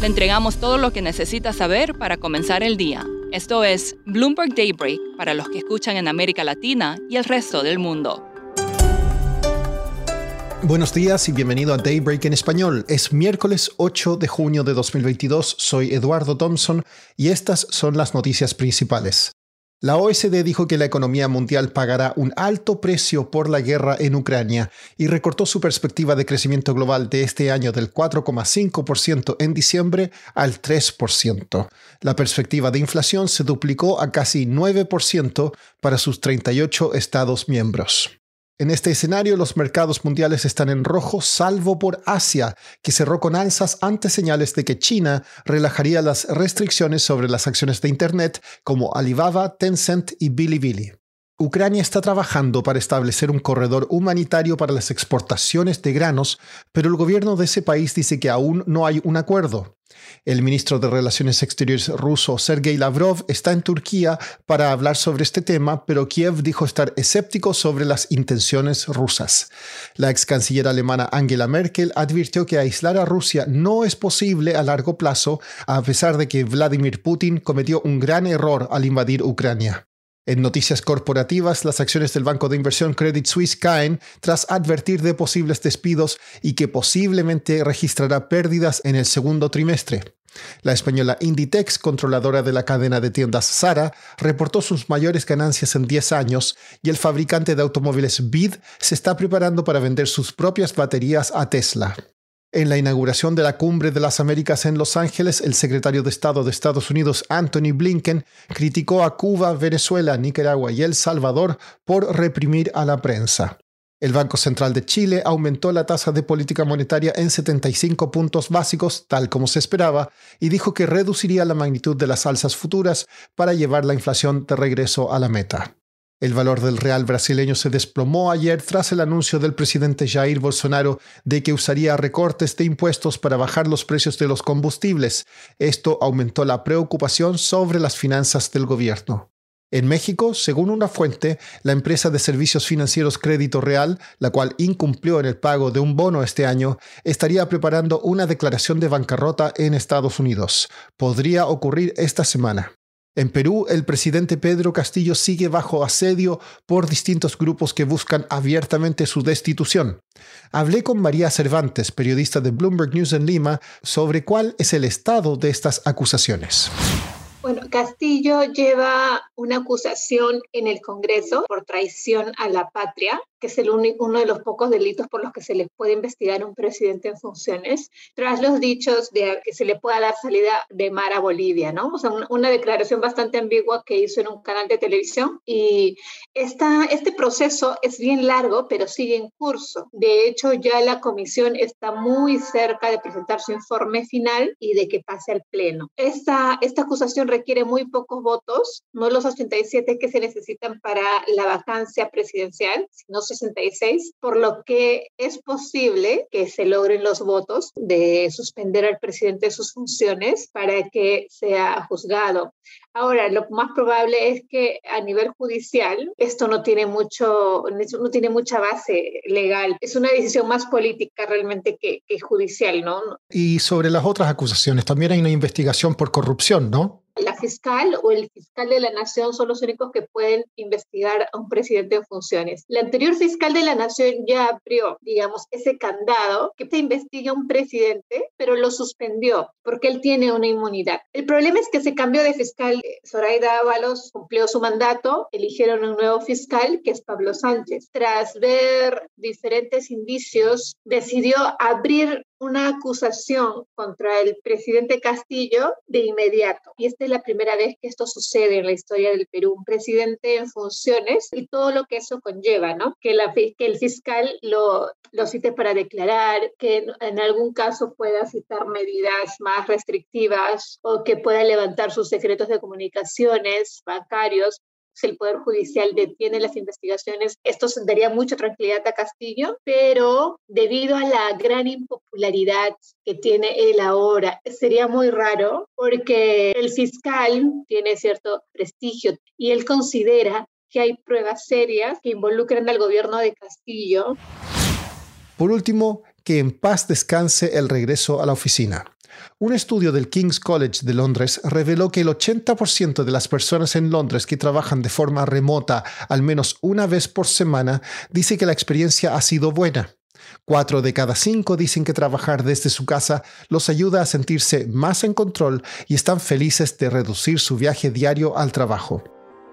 Le entregamos todo lo que necesita saber para comenzar el día. Esto es Bloomberg Daybreak para los que escuchan en América Latina y el resto del mundo. Buenos días y bienvenido a Daybreak en español. Es miércoles 8 de junio de 2022. Soy Eduardo Thompson y estas son las noticias principales. La OSD dijo que la economía mundial pagará un alto precio por la guerra en Ucrania y recortó su perspectiva de crecimiento global de este año del 4,5% en diciembre al 3%. La perspectiva de inflación se duplicó a casi 9% para sus 38 Estados miembros. En este escenario, los mercados mundiales están en rojo, salvo por Asia, que cerró con alzas ante señales de que China relajaría las restricciones sobre las acciones de Internet como Alibaba, Tencent y Bilibili. Ucrania está trabajando para establecer un corredor humanitario para las exportaciones de granos, pero el gobierno de ese país dice que aún no hay un acuerdo. El ministro de Relaciones Exteriores ruso Sergei Lavrov está en Turquía para hablar sobre este tema, pero Kiev dijo estar escéptico sobre las intenciones rusas. La ex canciller alemana Angela Merkel advirtió que aislar a Rusia no es posible a largo plazo, a pesar de que Vladimir Putin cometió un gran error al invadir Ucrania. En noticias corporativas, las acciones del banco de inversión Credit Suisse caen tras advertir de posibles despidos y que posiblemente registrará pérdidas en el segundo trimestre. La española Inditex, controladora de la cadena de tiendas Zara, reportó sus mayores ganancias en 10 años y el fabricante de automóviles BID se está preparando para vender sus propias baterías a Tesla. En la inauguración de la Cumbre de las Américas en Los Ángeles, el secretario de Estado de Estados Unidos, Anthony Blinken, criticó a Cuba, Venezuela, Nicaragua y El Salvador por reprimir a la prensa. El Banco Central de Chile aumentó la tasa de política monetaria en 75 puntos básicos, tal como se esperaba, y dijo que reduciría la magnitud de las alzas futuras para llevar la inflación de regreso a la meta. El valor del real brasileño se desplomó ayer tras el anuncio del presidente Jair Bolsonaro de que usaría recortes de impuestos para bajar los precios de los combustibles. Esto aumentó la preocupación sobre las finanzas del gobierno. En México, según una fuente, la empresa de servicios financieros Crédito Real, la cual incumplió en el pago de un bono este año, estaría preparando una declaración de bancarrota en Estados Unidos. Podría ocurrir esta semana. En Perú, el presidente Pedro Castillo sigue bajo asedio por distintos grupos que buscan abiertamente su destitución. Hablé con María Cervantes, periodista de Bloomberg News en Lima, sobre cuál es el estado de estas acusaciones. Bueno, Castillo lleva una acusación en el Congreso por traición a la patria que es el uno de los pocos delitos por los que se les puede investigar a un presidente en funciones, tras los dichos de que se le pueda dar salida de mar a Bolivia, ¿no? O sea, una, declaración bastante ambigua que hizo en un canal de televisión. Y esta, este proceso es bien largo, pero sigue en curso. De hecho, ya la comisión está muy cerca de presentar su informe final y de que pase al Pleno. Esta, esta acusación requiere muy pocos votos, no los 87 que se necesitan para la vacancia presidencial, sino 66, por lo que es posible que se logren los votos de suspender al presidente de sus funciones para que sea juzgado. Ahora, lo más probable es que a nivel judicial esto no tiene, mucho, no tiene mucha base legal. Es una decisión más política realmente que, que judicial, ¿no? Y sobre las otras acusaciones, también hay una investigación por corrupción, ¿no? la fiscal o el fiscal de la nación son los únicos que pueden investigar a un presidente en funciones. La anterior fiscal de la nación ya abrió, digamos, ese candado que se investiga a un presidente, pero lo suspendió porque él tiene una inmunidad. El problema es que se cambió de fiscal. Zoraida Ábalos cumplió su mandato, eligieron un nuevo fiscal que es Pablo Sánchez. Tras ver diferentes indicios, decidió abrir una acusación contra el presidente Castillo de inmediato. Y esta es la primera vez que esto sucede en la historia del Perú. Un presidente en funciones y todo lo que eso conlleva, ¿no? Que, la, que el fiscal lo, lo cite para declarar, que en algún caso pueda citar medidas más restrictivas o que pueda levantar sus secretos de comunicaciones bancarios si el Poder Judicial detiene las investigaciones, esto daría mucha tranquilidad a Castillo, pero debido a la gran impopularidad que tiene él ahora, sería muy raro porque el fiscal tiene cierto prestigio y él considera que hay pruebas serias que involucran al gobierno de Castillo. Por último, que en paz descanse el regreso a la oficina. Un estudio del King's College de Londres reveló que el 80% de las personas en Londres que trabajan de forma remota al menos una vez por semana dice que la experiencia ha sido buena. Cuatro de cada cinco dicen que trabajar desde su casa los ayuda a sentirse más en control y están felices de reducir su viaje diario al trabajo.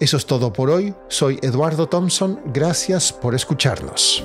Eso es todo por hoy. Soy Eduardo Thompson. Gracias por escucharnos.